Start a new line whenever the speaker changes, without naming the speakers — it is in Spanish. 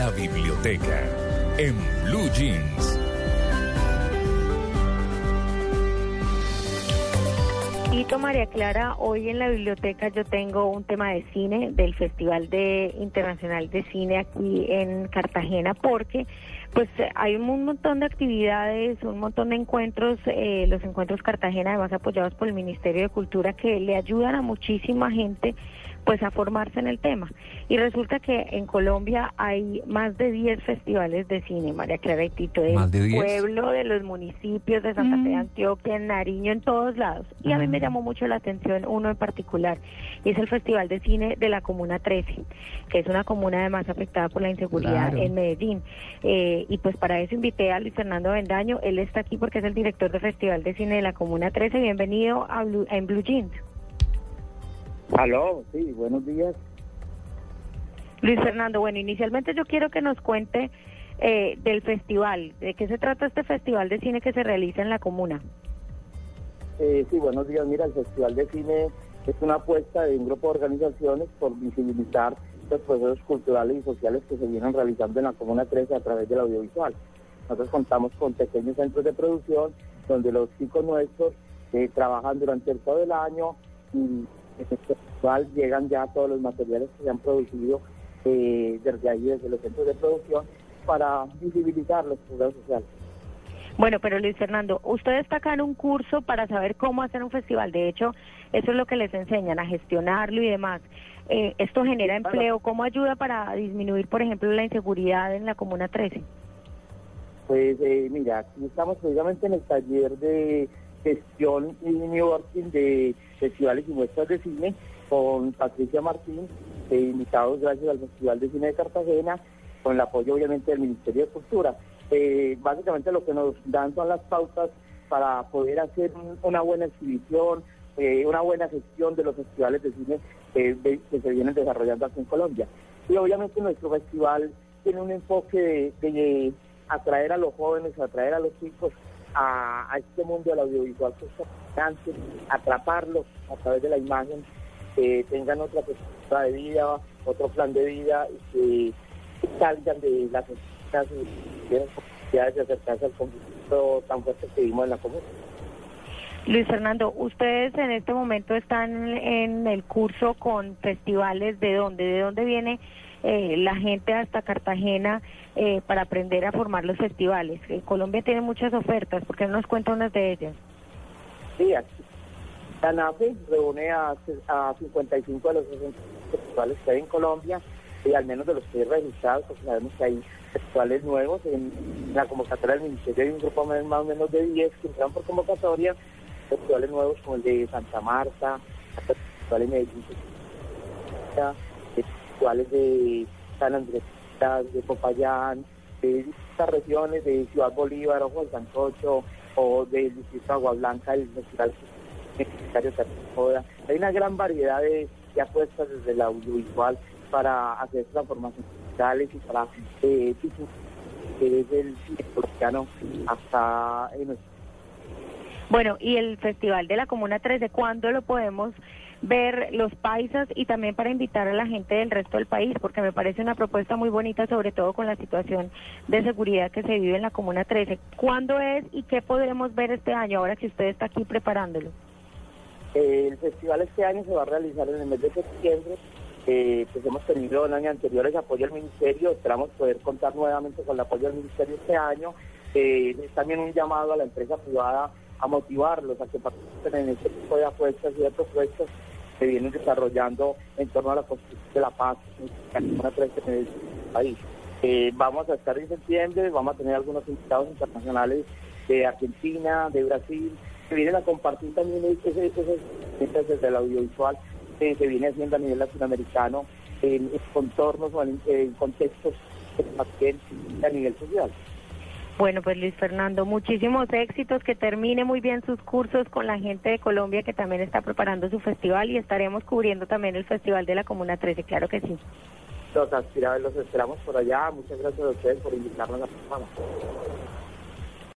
La biblioteca en Blue Jeans.
María Clara, hoy en la biblioteca yo tengo un tema de cine del Festival de Internacional de Cine aquí en Cartagena porque pues hay un montón de actividades, un montón de encuentros, eh, los encuentros Cartagena además apoyados por el Ministerio de Cultura que le ayudan a muchísima gente pues a formarse en el tema. Y resulta que en Colombia hay más de 10 festivales de cine, María Clara y Tito, del
¿Más de 10?
pueblo, de los municipios de Santa Fe de Antioquia, en Nariño, en todos lados. Y a mí me llamó mucho la atención uno en particular, y es el Festival de Cine de la Comuna 13, que es una comuna además afectada por la inseguridad
Claro.
en Medellín. Eh, y pues para eso invité a Luis Fernando Bendaño, él está aquí porque es el director del Festival de Cine de la Comuna 13. Bienvenido a Blue- en Blue Jeans.
Aló, sí, buenos días.
Luis Fernando, bueno, inicialmente yo quiero que nos cuente eh, del festival, de qué se trata este festival de cine que se realiza en la comuna.
Eh, sí, buenos días. Mira, el Festival de Cine es una apuesta de un grupo de organizaciones por visibilizar los procesos culturales y sociales que se vienen realizando en la Comuna 13 a través del audiovisual. Nosotros contamos con pequeños centros de producción donde los chicos nuestros eh, trabajan durante el todo el año y este festival llegan ya todos los materiales que se han producido eh, desde ahí, desde los centros de producción, para visibilizar los procesos sociales.
Bueno, pero Luis Fernando, usted está acá en un curso para saber cómo hacer un festival. De hecho, eso es lo que les enseñan, a gestionarlo y demás. Eh, ¿Esto genera empleo? ¿Cómo ayuda para disminuir, por ejemplo, la inseguridad en la Comuna 13?
Pues eh, mira, aquí estamos precisamente en el taller de gestión y networking de festivales y muestras de cine con Patricia Martín, invitados gracias al Festival de Cine de Cartagena, con el apoyo obviamente del Ministerio de Cultura. Eh, básicamente lo que nos dan son las pautas para poder hacer un- una buena exhibición, eh, una buena gestión de los festivales de cine que se vienen desarrollando aquí en Colombia. Y obviamente nuestro festival tiene un enfoque de atraer a los jóvenes, atraer a los chicos a, a este mundo del audiovisual que es fascinante, atraparlos a través de la imagen, que tengan otra perspectiva de vida, otro plan de vida y que salgan de las posibilidades de acercarse al conflicto tan fuerte que vimos en la comunidad.
Luis Fernando, ustedes en este momento están en el curso con festivales de dónde, de dónde viene eh, la gente hasta Cartagena eh, para aprender a formar los festivales. Eh, Colombia tiene muchas ofertas, ¿por qué no nos cuenta unas de ellas?
Sí, aquí. La reúne a, a 55 de los 60 festivales que hay en Colombia, y al menos de los que hay registrados, porque sabemos que hay festivales nuevos. En la convocatoria del Ministerio hay un grupo más más o menos de 10 que entran por convocatoria, festivales nuevos como el de Santa Marta, festivales de Medellín, de San Andrés, de Popayán, de distintas regiones, de Ciudad Bolívar, Ojo de Sancocho, o del distrito Agua Blanca, el festival universitario Joda. Hay una gran variedad de, apuestas desde el audiovisual para hacer transformaciones digitales y para eh, que es el hasta en nuestro
Bueno, y el Festival de la Comuna 13, ¿cuándo lo podemos ver los paisas y también para invitar a la gente del resto del país? Porque me parece una propuesta muy bonita, sobre todo con la situación de seguridad que se vive en la Comuna 13. ¿Cuándo es y qué podremos ver este año, ahora que usted está aquí preparándolo?
Eh, el festival este año se va a realizar en el mes de septiembre. Eh, pues hemos tenido en años anteriores apoyo del Ministerio, esperamos poder contar nuevamente con el apoyo del Ministerio este año. Eh, es también un llamado a la empresa privada a motivarlos a que participen en este tipo de apuestas y de propuestas que vienen desarrollando en torno a la construcción de la paz en el país. Eh, vamos a estar en septiembre, vamos a tener algunos invitados internacionales de Argentina, de Brasil, que vienen a compartir también ese- ese- desde el audiovisual que se viene haciendo a nivel latinoamericano en, contornos o en, en contextos a nivel social.
Bueno, pues Luis Fernando, muchísimos éxitos, que termine muy bien sus cursos con la gente de Colombia que también está preparando su festival y estaremos cubriendo también el Festival de la Comuna 13, claro que sí.
Los aspiradores los esperamos por allá. Muchas gracias a ustedes por invitarnos a la semana.